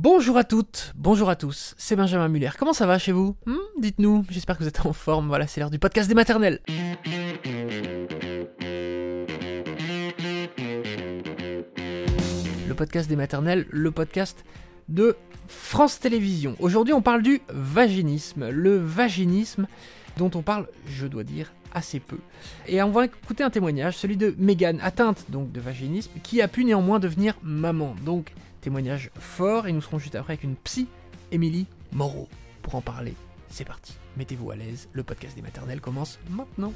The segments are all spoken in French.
Bonjour à toutes, bonjour à tous, c'est Benjamin Muller. Comment ça va chez vous Hmm, Dites-nous, j'espère que vous êtes en forme. Voilà, c'est l'heure du podcast des maternelles. Le podcast des maternelles, le podcast de France Télévisions. Aujourd'hui, on parle du vaginisme. Le vaginisme dont on parle, je dois dire, assez peu. Et on va écouter un témoignage, celui de Megan, atteinte donc de vaginisme, qui a pu néanmoins devenir maman. Donc, témoignage fort, et nous serons juste après avec une psy, Émilie Moreau. Pour en parler, c'est parti. Mettez-vous à l'aise, le podcast des maternelles commence maintenant.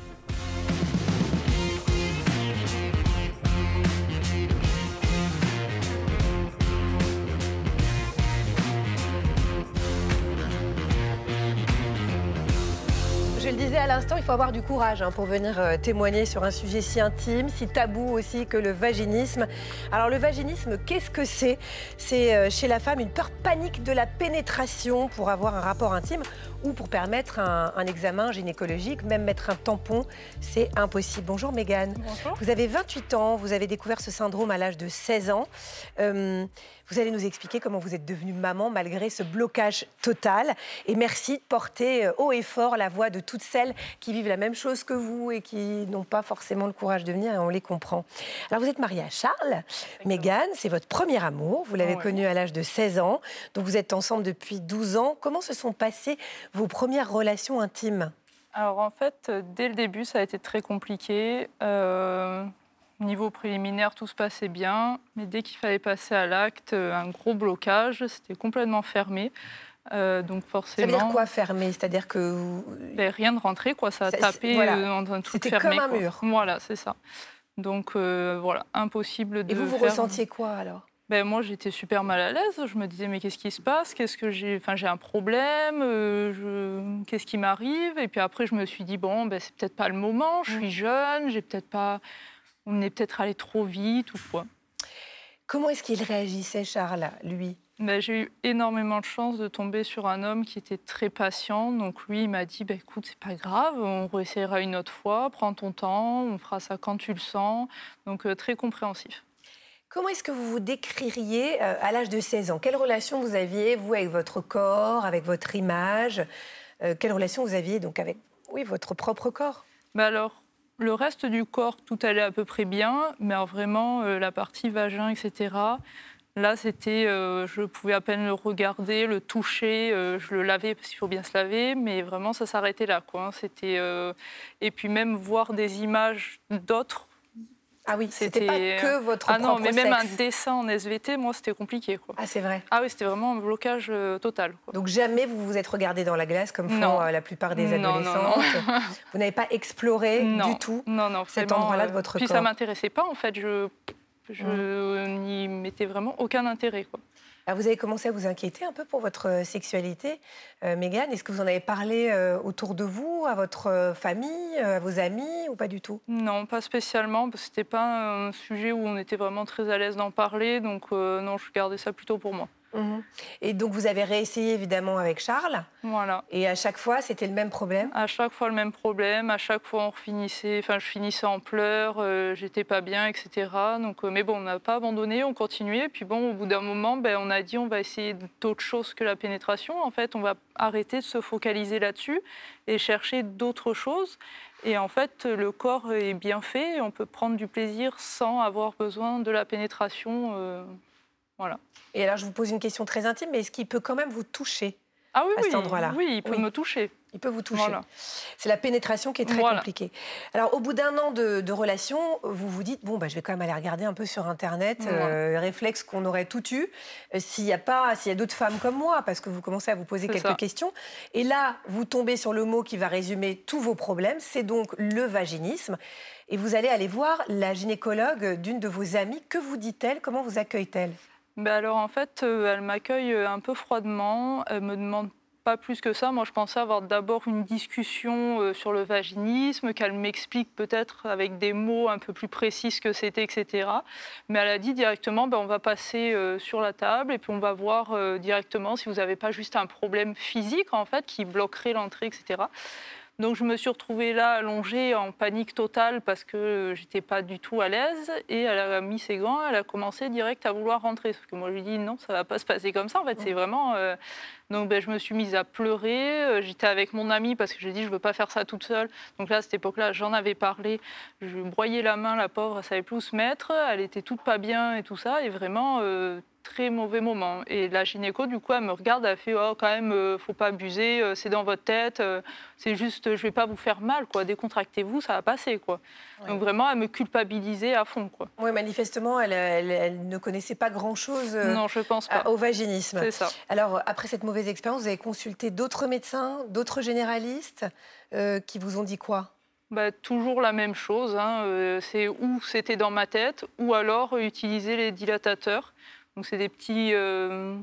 Je le disais à l'instant, il faut avoir du courage hein, pour venir euh, témoigner sur un sujet si intime, si tabou aussi que le vaginisme. Alors le vaginisme, qu'est-ce que c'est? C'est euh, chez la femme une peur panique de la pénétration pour avoir un rapport intime ou pour permettre un, un examen gynécologique, même mettre un tampon, c'est impossible. Bonjour Mégane. Bonjour. Vous avez 28 ans, vous avez découvert ce syndrome à l'âge de 16 ans. Euh, vous allez nous expliquer comment vous êtes devenue maman malgré ce blocage total. Et merci de porter euh, haut et fort la voix de toutes celles qui vivent la même chose que vous et qui n'ont pas forcément le courage de venir, et on les comprend. Alors vous êtes mariée à Charles. Mégane, c'est votre premier amour. Vous l'avez Ouais. connu à l'âge de 16 ans. Donc vous êtes ensemble depuis 12 ans. Comment se sont passées vos premières relations intimes Alors en fait, euh, dès le début, ça a été très compliqué. Euh, niveau préliminaire, tout se passait bien, mais dès qu'il fallait passer à l'acte, euh, un gros blocage, c'était complètement fermé. Euh, donc Ça forcément, veut dire quoi fermé? C'est-à-dire que vous- ben, rien de rentré, quoi. Ça a Ça, tapé voilà. en un truc C'était fermé. comme un quoi. mur. Voilà, c'est ça. Donc euh, voilà, impossible de et vous vous faire- ressentiez quoi alors? Ben, moi, j'étais super mal à l'aise. Je me disais, mais qu'est-ce qui se passe? Qu'est-ce que j'ai Enfin, j'ai un problème. euh, je... Qu'est-ce qui m'arrive? Et puis après, je me suis dit, bon, ben, c'est peut-être pas le moment. Je suis jeune. J'ai peut-être pas. On est peut-être allé trop vite ou quoi. Comment est-ce qu'il réagissait, Charles, lui? Ben, j'ai eu énormément de chance de tomber sur un homme qui était très patient. Donc lui, il m'a dit, ben, écoute, c'est pas grave, on réessayera une autre fois. Prends ton temps. On fera ça quand tu le sens. Donc euh, très compréhensif. Comment est-ce que vous vous décririez euh, à l'âge de 16 ans? Quelle relation vous aviez, vous, avec votre corps, avec votre image? Euh, Quelle relation vous aviez donc avec oui, votre propre corps? Bah alors, le reste du corps, tout allait à peu près bien, mais vraiment, euh, la partie vagin, etc., là, c'était, je pouvais à peine le regarder, le toucher, je le lavais parce qu'il faut bien se laver, mais vraiment, ça s'arrêtait là, quoi. hein. C'était, Et puis même voir des images d'autres. Ah oui, c'était pas que votre Ah non, mais même un dessin en SVT, moi, c'était compliqué, quoi. Ah, c'est vrai. Ah oui, c'était vraiment un blocage euh, total. quoi. Donc jamais vous vous êtes regardé dans la glace comme font Non. euh, la plupart des Non, non, adolescentes. Vous n'avez pas exploré non, du tout. Non, non, cet endroit-là de euh, votre Puis corps. ça m'intéressait pas, en fait. Je, je n'y mettais vraiment aucun intérêt. Quoi. Alors, vous avez commencé à vous inquiéter un peu pour votre euh, sexualité, euh. Est-ce que vous en avez parlé euh, autour de vous, à votre euh, famille, à vos amis ou pas du tout? Non, pas spécialement, parce que c'était pas un sujet où on était vraiment très à l'aise d'en parler. Donc, non, je gardais ça plutôt pour moi. Mhm. Et donc vous avez réessayé évidemment avec Charles. Voilà. Et à chaque fois, c'était le même problème? À chaque fois, le même problème. À chaque fois, on refinissait. Enfin, je finissais en pleurs. euh, J'étais pas bien, etc. Donc, euh, mais bon, on n'a pas abandonné. On continuait. Puis bon, au bout d'un moment, ben, on a dit on va essayer d'autres choses que la pénétration. En fait, on va arrêter de se focaliser là-dessus et chercher d'autres choses. Et en fait, le corps est bien fait. On peut prendre du plaisir sans avoir besoin de la pénétration. euh, voilà. Et alors, je vous pose une question très intime, mais est-ce qu'il peut quand même vous toucher Ah oui, À cet endroit-là. oui, il peut Oui. me toucher. Il peut vous toucher. Voilà. C'est la pénétration qui est très Voilà. compliquée. Alors, au bout d'un an de, de relation, vous vous dites bon, bah, je vais quand même aller regarder un peu sur Internet, euh, réflexe qu'on aurait tout eu, euh, s'il y a pas, s'il y a d'autres femmes comme moi, parce que vous commencez à vous poser quelques ça. questions. Et là, vous tombez sur le mot qui va résumer tous vos problèmes. C'est donc le vaginisme. Et vous allez aller voir la gynécologue d'une de vos amies. Que vous dit-elle? Comment vous accueille-t-elle? Ben alors en fait, euh, elle m'accueille euh, un peu froidement. Elle me demande pas plus que ça. Moi, je pensais avoir d'abord une discussion euh, sur le vaginisme, qu'elle m'explique peut-être avec des mots un peu plus précis ce que c'était, etc. Mais elle a dit directement, ben, on va passer sur la table et puis on va voir directement si vous n'avez pas juste un problème physique en fait qui bloquerait l'entrée, etc. Donc je me suis retrouvée là allongée en panique totale parce que j'étais pas du tout à l'aise. Et elle a mis ses gants, elle a commencé direct à vouloir rentrer. Sauf que moi je lui ai dit non, ça va pas se passer comme ça. En fait, c'est vraiment. Euh, donc ben, je me suis mise à pleurer. Euh, j'étais avec mon amie parce que j'ai dit je veux pas faire ça toute seule. Donc là à cette époque-là, j'en avais parlé. Je broyais la main, la pauvre, elle savait plus où se mettre. Elle était toute pas bien et tout ça. Et vraiment euh, très mauvais moment. Et la gynéco, du coup, elle me regarde, elle fait Oh, quand même, euh, faut pas abuser, euh, c'est dans votre tête, euh, c'est juste, je vais pas vous faire mal, quoi. Décontractez-vous, ça va passer, quoi. Donc vraiment, elle me culpabilisait à fond, quoi. Oui, manifestement, elle, elle, ne connaissait pas grand-chose non, je pense pas. au vaginisme. C'est ça. Alors, après cette mauvaise expérience, vous avez consulté d'autres médecins, d'autres généralistes qui vous ont dit quoi? Bah, toujours la même chose. Hein. c'est ou c'était dans ma tête, ou alors utiliser les dilatateurs. Donc c'est des petits, euh,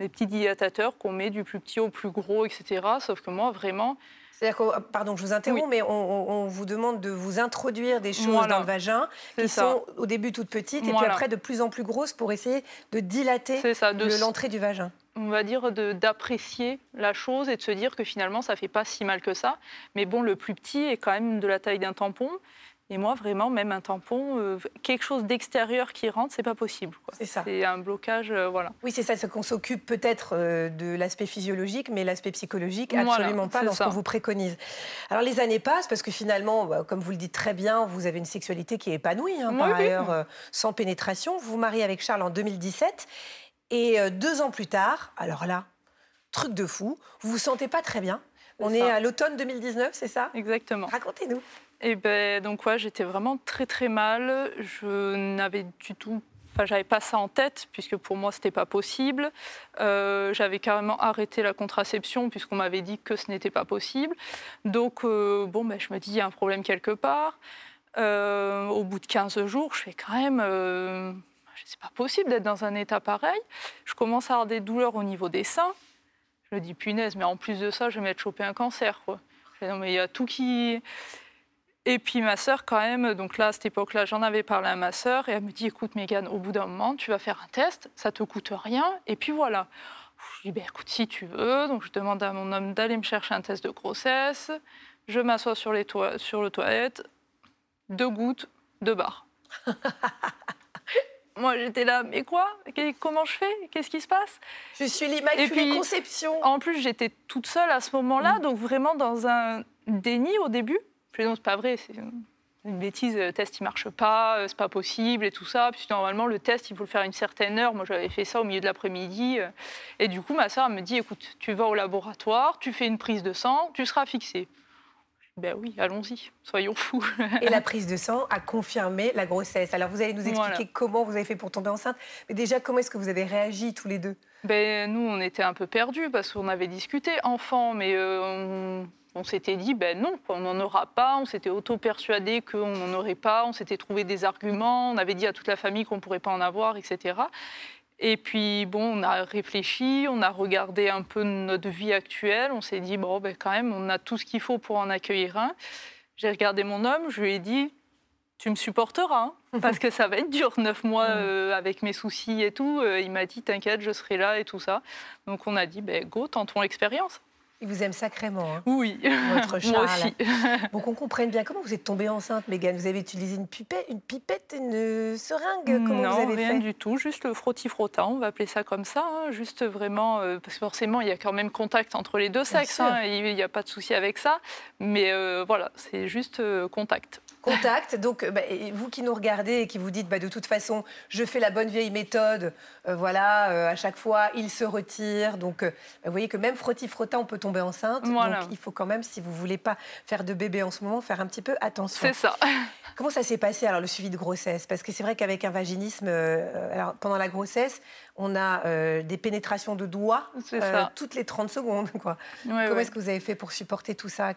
des petits dilatateurs qu'on met du plus petit au plus gros, etc. Sauf que moi, vraiment... C'est-à-dire que, pardon, je vous interromps, mais on, vous demande de vous introduire des choses dans le vagin qui sont au début toutes petites et puis après de plus en plus grosses pour essayer de dilater l'entrée du vagin on va dire, d'apprécier la chose et de se dire que finalement, ça fait pas si mal que ça. Mais bon, le plus petit est quand même de la taille d'un tampon. Et moi, vraiment, même un tampon, euh, quelque chose d'extérieur qui rentre, c'est pas possible. C'est ça. C'est un blocage, euh, voilà. Oui, c'est ça, c'est qu'on s'occupe peut-être euh, de l'aspect physiologique, mais l'aspect psychologique, absolument pas dans ce qu'on vous préconise. Alors, les années passent, parce que finalement, bah, comme vous le dites très bien, vous avez une sexualité qui est épanouie, hein, par ailleurs, sans pénétration. Vous vous mariez avec Charles en 2017, et deux ans plus tard, alors là, truc de fou, vous vous sentez pas très bien. On est à l'automne 2019, c'est ça? Exactement. Racontez-nous. Et ben donc ouais, j'étais vraiment très très mal. Je n'avais du tout Enfin, j'avais pas ça en tête puisque pour moi c'était pas possible. Euh, j'avais carrément arrêté la contraception puisqu'on m'avait dit que ce n'était pas possible. Donc euh, bon, ben, je me dis il y a un problème quelque part. Euh, au bout de 15 jours, je fais quand même, c'est pas possible d'être dans un état pareil. Je commence à avoir des douleurs au niveau des seins. Je me dis punaise, mais en plus de ça, je vais m'être chopé un cancer non mais il y a tout qui et puis ma sœur, quand même, donc là, à cette époque-là, j'en avais parlé à ma sœur et elle me dit Écoute, Mégane, au bout d'un moment, tu vas faire un test, ça te coûte rien, et puis voilà. Je dis ben, Écoute, si tu veux. Donc je demande à mon homme d'aller me chercher un test de grossesse. Je m'assois sur, les sur le toilette, deux gouttes, deux barres. Moi, j'étais là, mais quoi? Comment je fais? Qu'est-ce qui se passe? Je suis l'immaculée conception. En plus, j'étais toute seule à ce moment-là, mm. donc vraiment dans un déni au début. Je dis non, c'est pas vrai, c'est une bêtise, le test il marche pas, euh, c'est pas possible et tout ça. Puis normalement, le test il faut le faire à une certaine heure. Moi, j'avais fait ça au milieu de l'après-midi. Euh. Et du coup, ma soeur me dit écoute, tu vas au laboratoire, tu fais une prise de sang, tu seras fixé. Ben oui, allons-y, soyons fous. Et la prise de sang a confirmé la grossesse. Alors vous allez nous expliquer comment vous avez fait pour tomber enceinte. Mais déjà, comment est-ce que vous avez réagi tous les deux? Ben, Nous, on était un peu perdus parce qu'on avait discuté enfant, mais euh, on s'était dit, ben non, on n'en aura pas, on s'était auto-persuadé qu'on n'en aurait pas, on s'était trouvé des arguments, on avait dit à toute la famille qu'on ne pourrait pas en avoir, etc. Et puis, bon, on a réfléchi, on a regardé un peu notre vie actuelle, on s'est dit, bon, ben quand même, on a tout ce qu'il faut pour en accueillir un. J'ai regardé mon homme, je lui ai dit, tu me supporteras, hein, parce que ça va être dur, neuf mois mm. euh, avec mes soucis et tout. Euh, il m'a dit, t'inquiète, je serai là et tout ça. Donc on a dit, ben, go, tentons l'expérience. Il vous aime sacrément. Hein, oui, votre Charles. Moi aussi. bon, qu'on comprenne bien, comment vous êtes tombée enceinte, Mégane Vous avez utilisé une pipette, une, pipette, une seringue Comment non, vous avez rien du tout, juste le frotti-frottin, on va appeler ça comme ça. Hein, juste vraiment, euh, parce que forcément, il y a quand même contact entre les deux sexes, hein, il n'y a pas de souci avec ça. Mais euh, voilà, c'est juste euh, contact contact. Donc, bah, vous qui nous regardez et qui vous dites, bah, de toute façon, je fais la bonne vieille méthode, euh, voilà, euh, à chaque fois, il se retire. Donc, euh, bah, vous voyez que même frotti-frottin, on peut tomber enceinte. Donc, il faut quand même, si vous voulez pas faire de bébé en ce moment, faire un petit peu attention. C'est ça. Comment ça s'est passé, alors, le suivi de grossesse? Parce que c'est vrai qu'avec un vaginisme, alors, pendant la grossesse, on a des pénétrations de doigts toutes les 30 secondes. Quoi. Comment est-ce que vous avez fait pour supporter tout ça?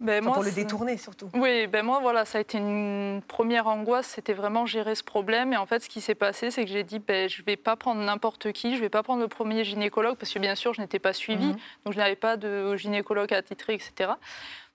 Ben pour le détourner surtout. Oui, ben moi voilà, ça a été une première angoisse, c'était vraiment gérer ce problème. Et en fait, ce qui s'est passé, c'est que j'ai dit, ben, je ne vais pas prendre n'importe qui, je ne vais pas prendre le premier gynécologue, parce que bien sûr, je n'étais pas suivie, mhm. donc je n'avais pas de gynécologue attitré, etc.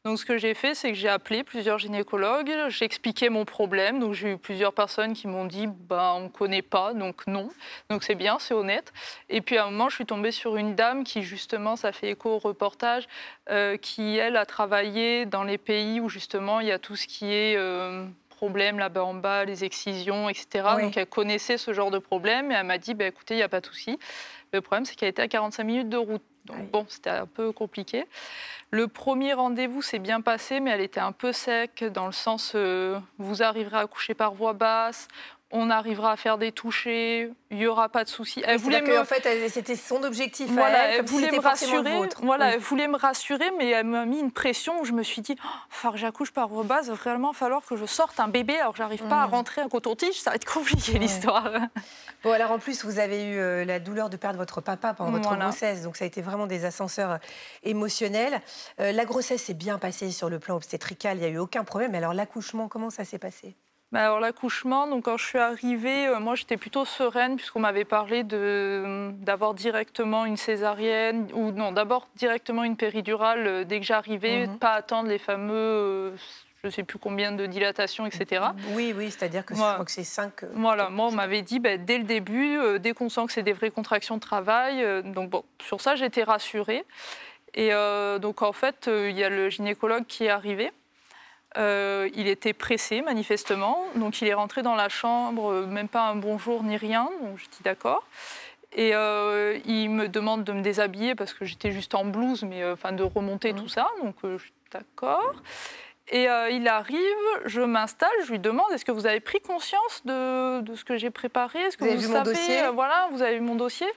Donc ce que j'ai fait, c'est que j'ai appelé plusieurs gynécologues, j'ai expliqué mon problème. Donc j'ai eu plusieurs personnes qui m'ont dit bah, on ne connaît pas, donc non. Donc c'est bien, c'est honnête. Et puis à un moment, je suis tombée sur une dame qui justement, ça fait écho au reportage, euh, qui elle a travaillé dans les pays où justement il y a tout ce qui est euh, problème là-bas en bas, les excisions, etc. Donc elle connaissait ce genre de problème et elle m'a dit bah, écoutez, il n'y a pas de souci. Le problème, c'est qu'elle était à 45 minutes de route. Donc bon, c'était un peu compliqué. Le premier rendez-vous s'est bien passé, mais elle était un peu sec dans le sens euh, vous arriverez à coucher par voie basse, on arrivera à faire des touchés, il n'y aura pas de souci. Elle voulait me... en fait, c'était son objectif. Voilà, elle, voulait me rassurer. Voilà, elle voulait me rassurer, mais elle m'a mis une pression où je me suis dit, oh, faut que j'accouche par voie basse, va vraiment falloir que je sorte un bébé. Alors, j'arrive pas à mm. rentrer un coton-tige, ça va être compliqué l'histoire. Bon, alors en plus, vous avez eu euh, la douleur de perdre votre papa pendant votre grossesse, donc ça a été vraiment des ascenseurs euh, émotionnels. Euh, la grossesse s'est bien passée sur le plan obstétrical, il n'y a eu aucun problème. Alors l'accouchement, comment ça s'est passé? Bah, alors l'accouchement, donc quand je suis arrivée, euh, moi j'étais plutôt sereine puisqu'on m'avait parlé de, d'avoir directement une césarienne ou non, d'abord directement une péridurale euh, dès que j'arrivais, mhm. pas attendre les fameux, euh, je ne sais plus combien de dilatations, etc. Oui, oui, c'est-à-dire que je crois que c'est 5. Voilà, moi on m'avait dit bah, dès le début, dès qu'on sent que c'est des vraies contractions de travail, donc bon, sur ça j'étais rassurée. Et donc en fait, il y a le gynécologue qui est arrivé. Euh, il était pressé, manifestement. Donc, il est rentré dans la chambre, euh, même pas un bonjour ni rien. Donc, je dis d'accord. Et euh, il me demande de me déshabiller parce que j'étais juste en blouse, mais enfin de remonter mmh. tout ça. Donc, je suis d'accord. Et il arrive, je m'installe, je lui demande est-ce que vous avez pris conscience de, de ce que j'ai préparé? Est-ce que vous, avez vu mon dossier? Voilà, vous avez vu mon dossier?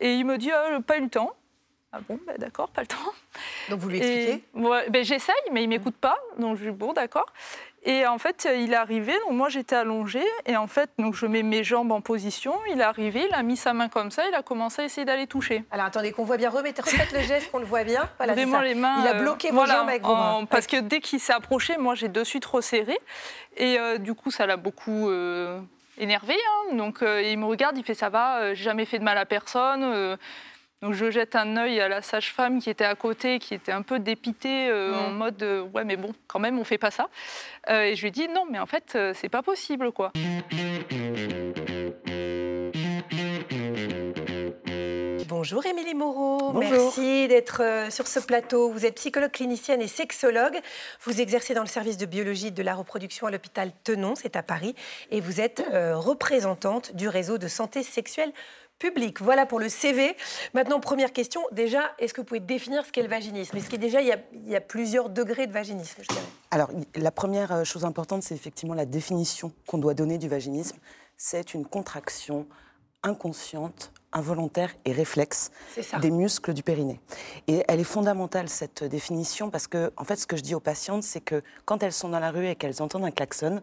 Et il me dit pas eu le temps. Ah bon, bah, d'accord, pas le temps. Donc vous lui expliquez? Ben, J'essaye, mais il ne m'écoute pas. Donc je dis bon, d'accord. Et en fait, il est arrivé, donc moi j'étais allongée, et en fait, donc je mets mes jambes en position, il est arrivé, il a mis sa main comme ça, il a commencé à essayer d'aller toucher. Alors attendez, qu'on voit bien, remettez, refaites le geste, qu'on le voit bien. Voilà, les mains. Il a euh, bloqué vos jambes avec vos mains. Parce que dès qu'il s'est approché, moi j'ai de suite resserré, et euh, du coup ça l'a beaucoup euh, énervé. Hein. donc il me regarde, il fait ça va, j'ai jamais fait de mal à personne. Donc je jette un œil à la sage-femme qui était à côté, qui était un peu dépitée euh, en mode euh, ouais mais bon quand même on fait pas ça. Euh, et je lui dis non mais en fait c'est pas possible quoi. Bonjour Émilie Moreau, merci d'être sur ce plateau. Vous êtes psychologue clinicienne et sexologue. Vous exercez dans le service de biologie de la reproduction à l'hôpital Tenon, c'est à Paris, et vous êtes représentante du réseau de santé sexuelle public. Voilà pour le CV. Maintenant, première question. Déjà, est-ce que vous pouvez définir ce qu'est le vaginisme? Est-ce qu'il déjà, il y, a, plusieurs degrés de vaginisme Alors, la première euh, chose importante, c'est effectivement la définition qu'on doit donner du vaginisme. C'est une contraction inconsciente, involontaire et réflexe des muscles du périnée. Et elle est fondamentale, cette définition, parce que, en fait, ce que je dis aux patientes, c'est que quand elles sont dans la rue et qu'elles entendent un klaxon,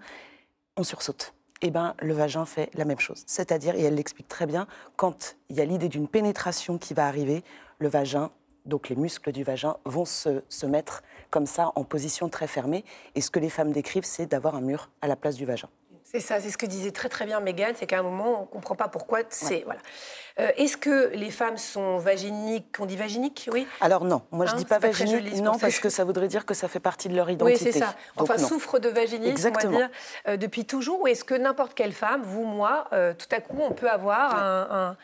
on sursaute eh ben, le vagin fait la même chose. C'est-à-dire, et elle l'explique très bien, quand il y a l'idée d'une pénétration qui va arriver, le vagin, donc les muscles du vagin, vont se, se mettre comme ça en position très fermée. Et ce que les femmes décrivent, c'est d'avoir un mur à la place du vagin. C'est ça, c'est ce que disait très très bien Megan, c'est qu'à un moment, on ne comprend pas pourquoi c'est... Voilà. Euh, est-ce que les femmes sont vaginiques On dit vaginiques, oui? Alors non, moi je ne hein, dis pas vaginique, non, parce que ça voudrait dire que ça fait partie de leur identité. Oui, c'est ça. Enfin, souffre de vaginisme, on va dire, euh, depuis toujours. Ou est-ce que n'importe quelle femme, vous, moi, euh, tout à coup, on peut avoir un un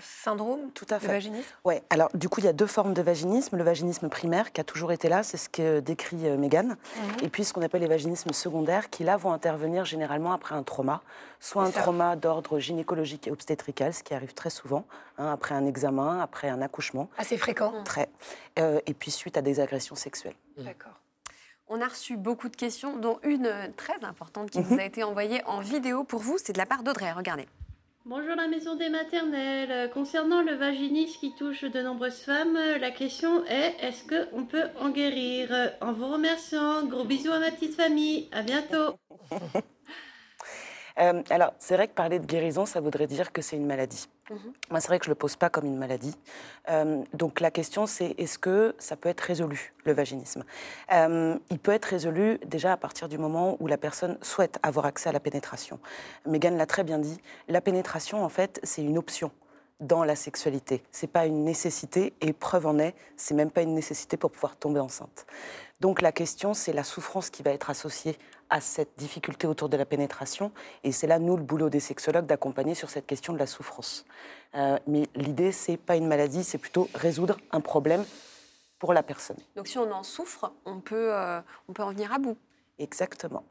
syndrome Tout à fait. de vaginisme? Oui, alors du coup, il y a deux formes de vaginisme. Le vaginisme primaire, qui a toujours été là, c'est ce que décrit euh, Mégane. Mhm. Et puis ce qu'on appelle les vaginismes secondaires, qui là vont intervenir généralement après un trauma, soit un trauma d'ordre gynécologique et obstétrical, ce qui arrive très souvent, hein, après un examen, après un accouchement. Assez fréquent Très. Euh, et puis suite à des agressions sexuelles. D'accord. On a reçu beaucoup de questions, dont une très importante qui nous mhm. a été envoyée en vidéo pour vous. C'est de la part d'Audrey. Regardez. Bonjour la maison des maternelles. Concernant le vaginisme qui touche de nombreuses femmes, la question est est-ce qu'on peut en guérir? En vous remerciant, gros bisous à ma petite famille. À bientôt. Euh, alors, c'est vrai que parler de guérison, ça voudrait dire que c'est une maladie. Mhm. Moi, c'est vrai que je ne le pose pas comme une maladie. Euh, donc, la question, c'est est-ce que ça peut être résolu, le vaginisme? Euh, Il peut être résolu déjà à partir du moment où la personne souhaite avoir accès à la pénétration. Megan l'a très bien dit, la pénétration, en fait, c'est une option dans la sexualité. C'est pas une nécessité et preuve en est, c'est même pas une nécessité pour pouvoir tomber enceinte. Donc la question, c'est la souffrance qui va être associée à cette difficulté autour de la pénétration. Et c'est là, nous, le boulot des sexologues, d'accompagner sur cette question de la souffrance. Euh, mais l'idée, c'est pas une maladie, c'est plutôt résoudre un problème pour la personne. Donc si on en souffre, on peut, euh, on peut en venir à bout. Exactement.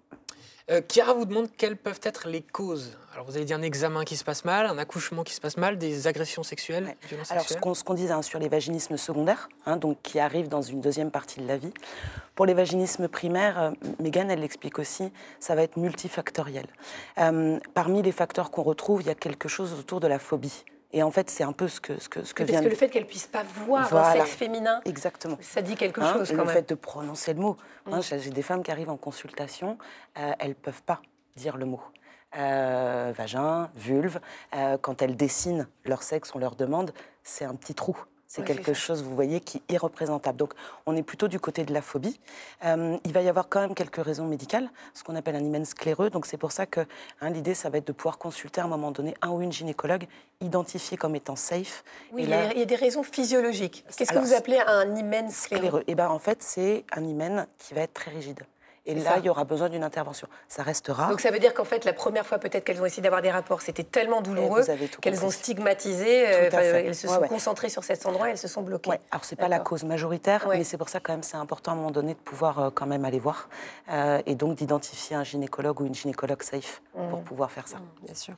Euh, Chiara vous demande quelles peuvent être les causes. Alors vous avez dit un examen qui se passe mal, un accouchement qui se passe mal, des agressions sexuelles, violences Alors ce qu'on, ce qu'on disait hein, sur les vaginismes secondaires, hein, donc qui arrivent dans une deuxième partie de la vie. Pour les vaginismes primaires, euh, Megan elle l'explique aussi, ça va être multifactoriel. Euh, parmi les facteurs qu'on retrouve, il y a quelque chose autour de la phobie. Et en fait, c'est un peu ce que, ce que, ce que Parce que le fait qu'elle puisse pas voir un sexe féminin, Exactement. ça dit quelque hein, chose quand le même. fait de prononcer le mot. Hein, mm. J'ai des femmes qui arrivent en consultation, euh, elles peuvent pas dire le mot. Euh, vagin, vulve, euh, quand elles dessinent leur sexe, on leur demande, c'est un petit trou. C'est quelque chose, vous voyez, qui est irreprésentable. Donc, on est plutôt du côté de la phobie. Euh, il va y avoir quand même quelques raisons médicales, ce qu'on appelle un hymen scléreux. Donc, c'est pour ça que hein, l'idée, ça va être de pouvoir consulter à un moment donné un ou une gynécologue identifié comme étant safe. Oui, il y a des raisons physiologiques. Qu'est-ce que vous appelez un hymen scléreux, Eh ben, en fait, c'est un hymen qui va être très rigide. Et là, il y aura besoin d'une intervention. Ça restera. Donc ça veut dire qu'en fait, la première fois peut-être qu'elles ont essayé d'avoir des rapports, c'était tellement douloureux qu'elles ont stigmatisé, euh, elles se sont concentrées sur cet endroit, elles se sont bloquées. Ouais. Alors c'est pas la cause majoritaire, mais c'est pour ça quand même c'est important à un moment donné de pouvoir euh, quand même aller voir euh, et donc d'identifier un gynécologue ou une gynécologue safe pour mmh. pouvoir faire ça. Mmh, bien sûr.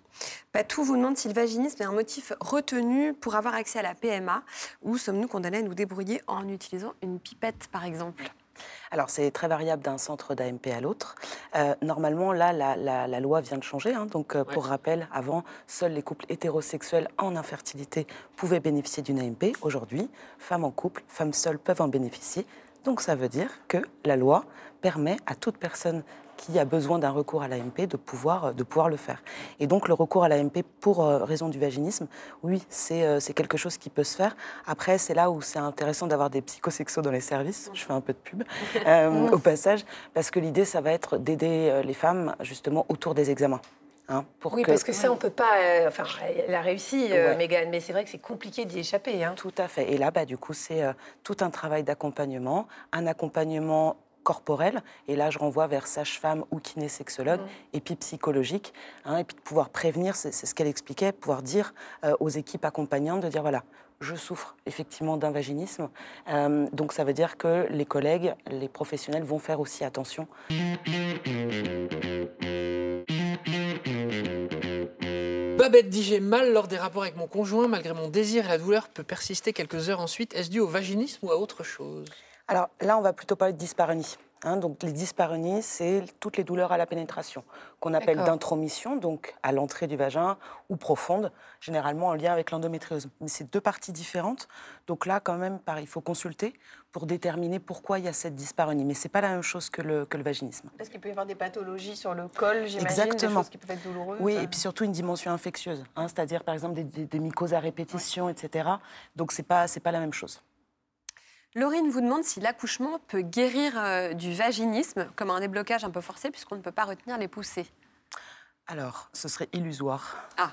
Patou vous demande si le vaginisme est un motif retenu pour avoir accès à la PMA ou sommes-nous condamnés à nous débrouiller en utilisant une pipette par exemple? Alors, c'est très variable d'un centre d'AMP à l'autre. Euh, normalement, là, la, loi vient de changer. Hein. donc, euh, pour rappel, avant, seuls les couples hétérosexuels en infertilité pouvaient bénéficier d'une AMP. Aujourd'hui, femmes en couple, femmes seules peuvent en bénéficier. Donc, ça veut dire que la loi permet à toute personne qui a besoin d'un recours à l'AMP de pouvoir, de pouvoir le faire. Et donc le recours à l'AMP pour euh, raison du vaginisme, oui, euh, c'est quelque chose qui peut se faire. Après, c'est là où c'est intéressant d'avoir des psychosexos dans les services. Je fais un peu de pub euh, au passage, parce que l'idée, ça va être d'aider les femmes justement autour des examens. Hein, pour oui, parce que ça, on peut pas. enfin, elle a réussi, euh, mais c'est vrai que c'est compliqué d'y échapper. Hein. Tout à fait. Et là, bah, du coup, c'est tout un travail d'accompagnement, un accompagnement corporelle. Et là, je renvoie vers sage-femme ou kinésexologue, mmh. et puis psychologique. Hein, et puis de pouvoir prévenir, c'est ce qu'elle expliquait, pouvoir dire euh, aux équipes accompagnantes de dire voilà, je souffre effectivement d'un vaginisme. Euh, donc ça veut dire que les collègues, les professionnels vont faire aussi attention. Babette dit j'ai mal lors des rapports avec mon conjoint, malgré mon désir, la douleur peut persister quelques heures ensuite. Est-ce dû au vaginisme ou à autre chose? Alors là, on va plutôt parler de dyspareunie. Hein. donc les dyspareunies, c'est toutes les douleurs à la pénétration, qu'on appelle d'intromission, donc à l'entrée du vagin, ou profonde, généralement en lien avec l'endométriose. Mais c'est deux parties différentes. Donc là, quand même, pareil, il faut consulter pour déterminer pourquoi il y a cette dyspareunie. Mais ce n'est pas la même chose que le, que le vaginisme. Parce qu'il peut y avoir des pathologies sur le col, j'imagine, Exactement. des choses qui peuvent être douloureuses. Oui, et puis surtout une dimension infectieuse, hein, c'est-à-dire par exemple des, mycoses à répétition, etc. Donc ce n'est pas, pas la même chose. Laurine vous demande si l'accouchement peut guérir euh, du vaginisme, comme un déblocage un peu forcé, puisqu'on ne peut pas retenir les poussées. Alors, ce serait illusoire. Ah,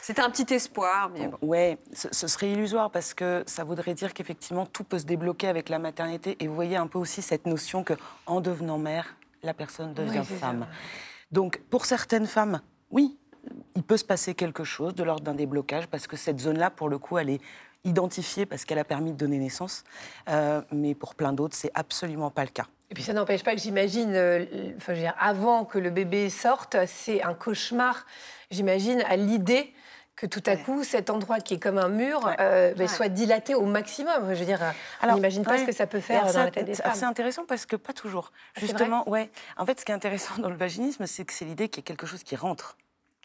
c'était un petit espoir, mais bon. Oui, ce, serait illusoire parce que ça voudrait dire qu'effectivement tout peut se débloquer avec la maternité. Et vous voyez un peu aussi cette notion que, en devenant mère, la personne devient femme. Donc, pour certaines femmes, oui, il peut se passer quelque chose de l'ordre d'un déblocage parce que cette zone-là, pour le coup, elle est identifiée parce qu'elle a permis de donner naissance. Euh, mais pour plein d'autres, c'est absolument pas le cas. Et puis ça n'empêche pas que j'imagine, euh, enfin, avant que le bébé sorte, c'est un cauchemar, j'imagine, à l'idée que tout à coup, cet endroit qui est comme un mur euh, ben, soit dilaté au maximum. Je veux dire, Alors, on n'imagine pas ce que ça peut faire dans la tête des femmes. C'est intéressant parce que pas toujours. Ah, Justement, ouais. En fait, ce qui est intéressant dans le vaginisme, c'est que c'est l'idée qu'il y a quelque chose qui rentre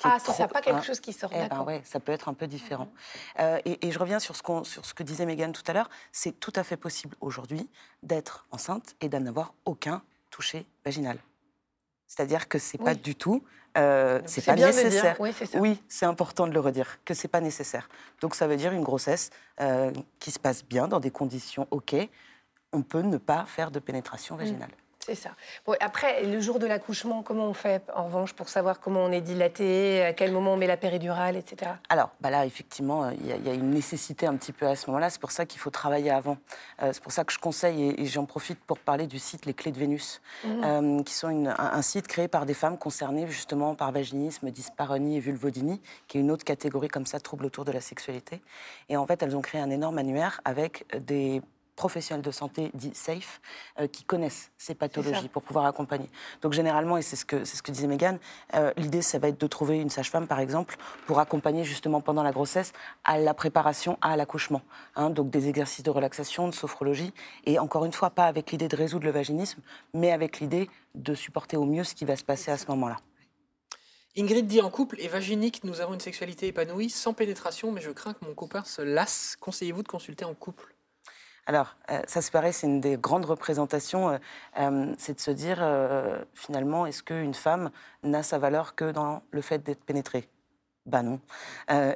ah, ça, c'est pas quelque chose qui sort. Eh ben ouais, ça peut être un peu différent. Euh, et, je reviens sur ce, sur ce que disait Megan tout à l'heure. C'est tout à fait possible aujourd'hui d'être enceinte et d'en avoir aucun toucher vaginal. C'est-à-dire que c'est pas du tout, euh, c'est pas nécessaire. Oui, c'est important de le redire que c'est pas nécessaire. Donc ça veut dire une grossesse euh, qui se passe bien dans des conditions ok. On peut ne pas faire de pénétration vaginale. C'est ça. Bon, après, le jour de l'accouchement, comment on fait en revanche pour savoir comment on est dilaté, à quel moment on met la péridurale, etc. Alors, bah là, effectivement, il y, a une nécessité un petit peu à ce moment-là. C'est pour ça qu'il faut travailler avant. Euh, c'est pour ça que je conseille, et, j'en profite pour parler du site Les Clés de Vénus, mhm. euh, qui sont un, site créé par des femmes concernées justement par vaginisme, dyspareunie et vulvodynie, qui est une autre catégorie comme ça, trouble autour de la sexualité. Et en fait, elles ont créé un énorme annuaire avec des professionnels de santé dits safe euh, qui connaissent ces pathologies pour pouvoir accompagner. Donc généralement, et c'est ce que c'est ce que disait Megan, euh, l'idée ça va être de trouver une sage-femme par exemple pour accompagner justement pendant la grossesse à la préparation à l'accouchement. Hein, donc des exercices de relaxation, de sophrologie et encore une fois pas avec l'idée de résoudre le vaginisme, mais avec l'idée de supporter au mieux ce qui va se passer à ce moment-là. Ingrid dit en couple et vaginique, nous avons une sexualité épanouie sans pénétration, mais je crains que mon copain se lasse. Conseillez-vous de consulter en couple? Alors, euh, ça se paraît, c'est une des grandes représentations, euh, euh, c'est de se dire, finalement, est-ce qu'une femme n'a sa valeur que dans le fait d'être pénétrée? Ben non.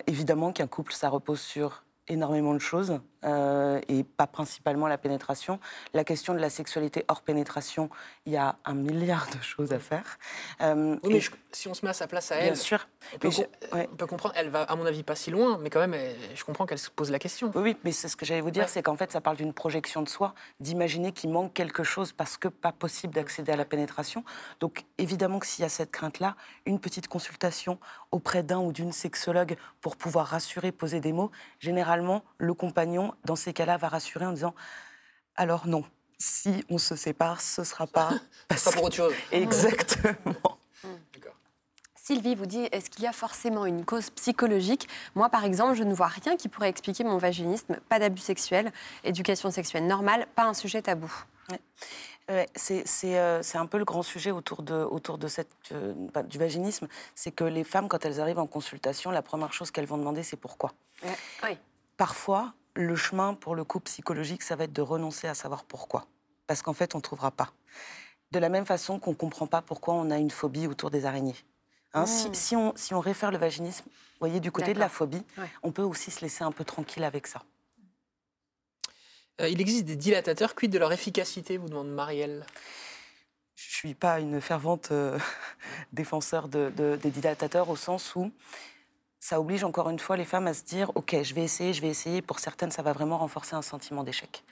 évidemment qu'un couple, ça repose sur énormément de choses euh, et pas principalement la pénétration. La question de la sexualité hors pénétration, il y a un milliard de choses à faire. Euh, oui, mais si on se met à sa place à elle, bien sûr. On peut, comprendre. Elle va, à mon avis, pas si loin, mais quand même, je comprends qu'elle se pose la question. Oui, mais c'est ce que j'allais vous dire, c'est qu'en fait, ça parle d'une projection de soi, d'imaginer qu'il manque quelque chose parce que pas possible d'accéder à la pénétration. Donc, évidemment que s'il y a cette crainte-là, une petite consultation auprès d'un ou d'une sexologue pour pouvoir rassurer, poser des mots, généralement, le compagnon dans ces cas-là, va rassurer en disant alors non, si on se sépare, ce ne sera pas. Pas pour autre chose. Exactement. Hmm. Sylvie vous dit est-ce qu'il y a forcément une cause psychologique? Moi, par exemple, je ne vois rien qui pourrait expliquer mon vaginisme. Pas d'abus sexuel, éducation sexuelle normale, pas un sujet tabou. Euh, c'est un peu le grand sujet autour, de, autour de cette, euh, bah, du vaginisme. C'est que les femmes, quand elles arrivent en consultation, la première chose qu'elles vont demander, c'est pourquoi? Oui. Parfois, le chemin pour le coup psychologique, ça va être de renoncer à savoir pourquoi. Parce qu'en fait, on ne trouvera pas. De la même façon qu'on ne comprend pas pourquoi on a une phobie autour des araignées. Hein, mmh. si, on, si, on, réfère le vaginisme, voyez, du côté de la phobie, on peut aussi se laisser un peu tranquille avec ça. Euh, il existe des dilatateurs, quid de leur efficacité, vous demande Marielle Je ne suis pas une fervente euh, défenseur de, des dilatateurs au sens où ça oblige encore une fois les femmes à se dire ok je vais essayer je vais essayer. Pour certaines ça va vraiment renforcer un sentiment d'échec.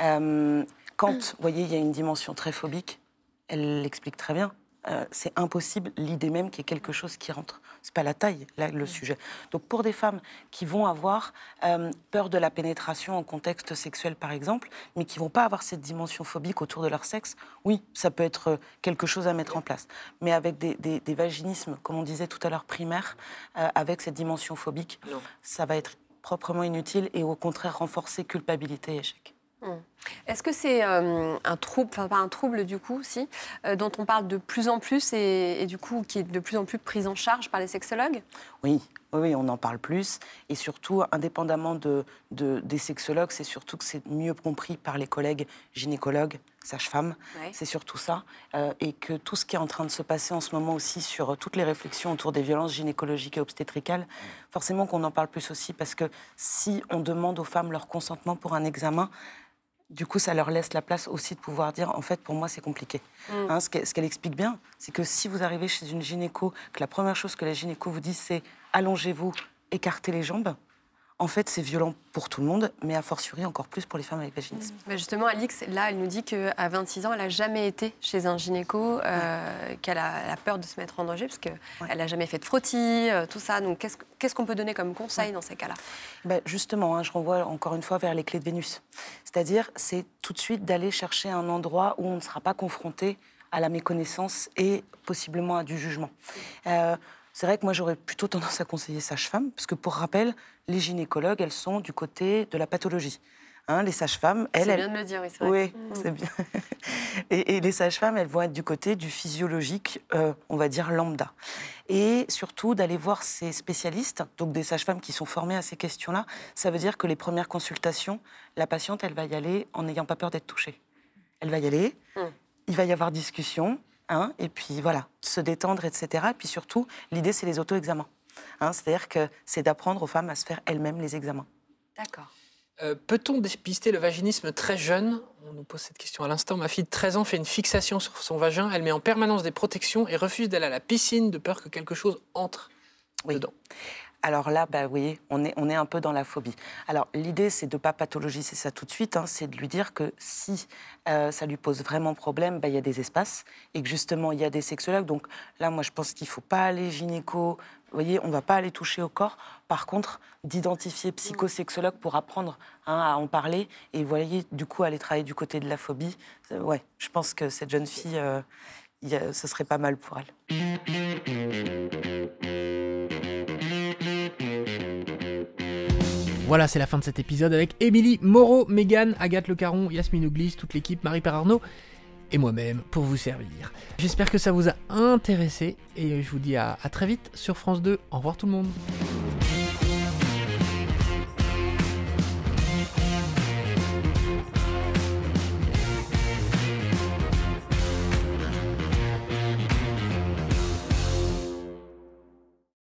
Euh, quand vous voyez il y a une dimension très phobique elle l'explique très bien euh, c'est impossible l'idée même qu'il y ait quelque chose qui rentre. C'est pas la taille, là, le sujet. Donc pour des femmes qui vont avoir euh, peur de la pénétration en contexte sexuel, par exemple, mais qui vont pas avoir cette dimension phobique autour de leur sexe, oui, ça peut être euh, quelque chose à mettre en place. Mais avec des, des, vaginismes, comme on disait tout à l'heure, primaires, avec cette dimension phobique, ça va être proprement inutile et au contraire renforcer culpabilité et échec. Hmm. Est-ce que c'est euh, un trouble, enfin pas un trouble du coup, si, euh, dont on parle de plus en plus et, du coup qui est de plus en plus pris en charge par les sexologues? Oui, oui, on en parle plus. Et surtout, indépendamment de, des sexologues, c'est surtout que c'est mieux compris par les collègues gynécologues, sages-femmes. C'est surtout ça. Euh, et que tout ce qui est en train de se passer en ce moment aussi sur toutes les réflexions autour des violences gynécologiques et obstétricales, forcément qu'on en parle plus aussi parce que si on demande aux femmes leur consentement pour un examen, du coup, ça leur laisse la place aussi de pouvoir dire, en fait, pour moi, c'est compliqué. Mm. Hein, ce qu'elle explique bien, c'est que si vous arrivez chez une gynéco, que la première chose que la gynéco vous dit, c'est allongez-vous, écartez les jambes, en fait, c'est violent pour tout le monde, mais a fortiori encore plus pour les femmes avec vaginisme. Mmh. justement, Alix, là, elle nous dit qu'à 26 ans, elle n'a jamais été chez un gynéco, euh, qu'elle a, peur de se mettre en danger, parce qu'elle n'a jamais fait de frottis, euh, tout ça. Donc, qu'est-ce qu'on peut donner comme conseil dans ces cas-là? Ben, Justement, hein, je renvoie encore une fois vers les clés de Vénus. C'est-à-dire, c'est tout de suite d'aller chercher un endroit où on ne sera pas confronté à la méconnaissance et possiblement à du jugement. Euh, c'est vrai que moi, j'aurais plutôt tendance à conseiller sage-femme, parce que pour rappel, les gynécologues, elles sont du côté de la pathologie. Hein, les sages-femmes, elles. C'est bien de le dire, oui, c'est Oui, mm. c'est bien. et, les sages-femmes, elles vont être du côté du physiologique, euh, on va dire lambda. Et surtout d'aller voir ces spécialistes, donc des sages-femmes qui sont formées à ces questions-là. Ça veut dire que les premières consultations, la patiente, elle va y aller en n'ayant pas peur d'être touchée. Elle va y aller, mm. il va y avoir discussion, Hein, et puis voilà, se détendre, etc. Et puis surtout, l'idée, c'est les auto-examens. Hein, c'est-à-dire que c'est d'apprendre aux femmes à se faire elles-mêmes les examens. D'accord. Euh, peut-on dépister le vaginisme très jeune? On nous pose cette question à l'instant. Ma fille de 13 ans fait une fixation sur son vagin. Elle met en permanence des protections et refuse d'aller à la piscine de peur que quelque chose entre dedans. Alors là, bah, oui, on est, on est un peu dans la phobie. Alors l'idée, c'est de ne pas pathologiser ça tout de suite, hein. c'est de lui dire que si euh, ça lui pose vraiment problème, bah, il y a des espaces et que justement, il y a des sexologues. Donc là, moi, je pense qu'il ne faut pas aller gynéco, vous voyez, on ne va pas aller toucher au corps. Par contre, d'identifier psychosexologue pour apprendre hein, à en parler et, vous voyez, du coup, aller travailler du côté de la phobie. Euh, ouais, je pense que cette jeune fille, euh, ce serait pas mal pour elle. Voilà, c'est la fin de cet épisode avec Émilie Moreau, Megan, Agathe Le Caron, Yasmine Ouglis, toute l'équipe, Marie-Père Arnaud et moi-même pour vous servir. J'espère que ça vous a intéressé et je vous dis à très vite sur France 2. Au revoir tout le monde.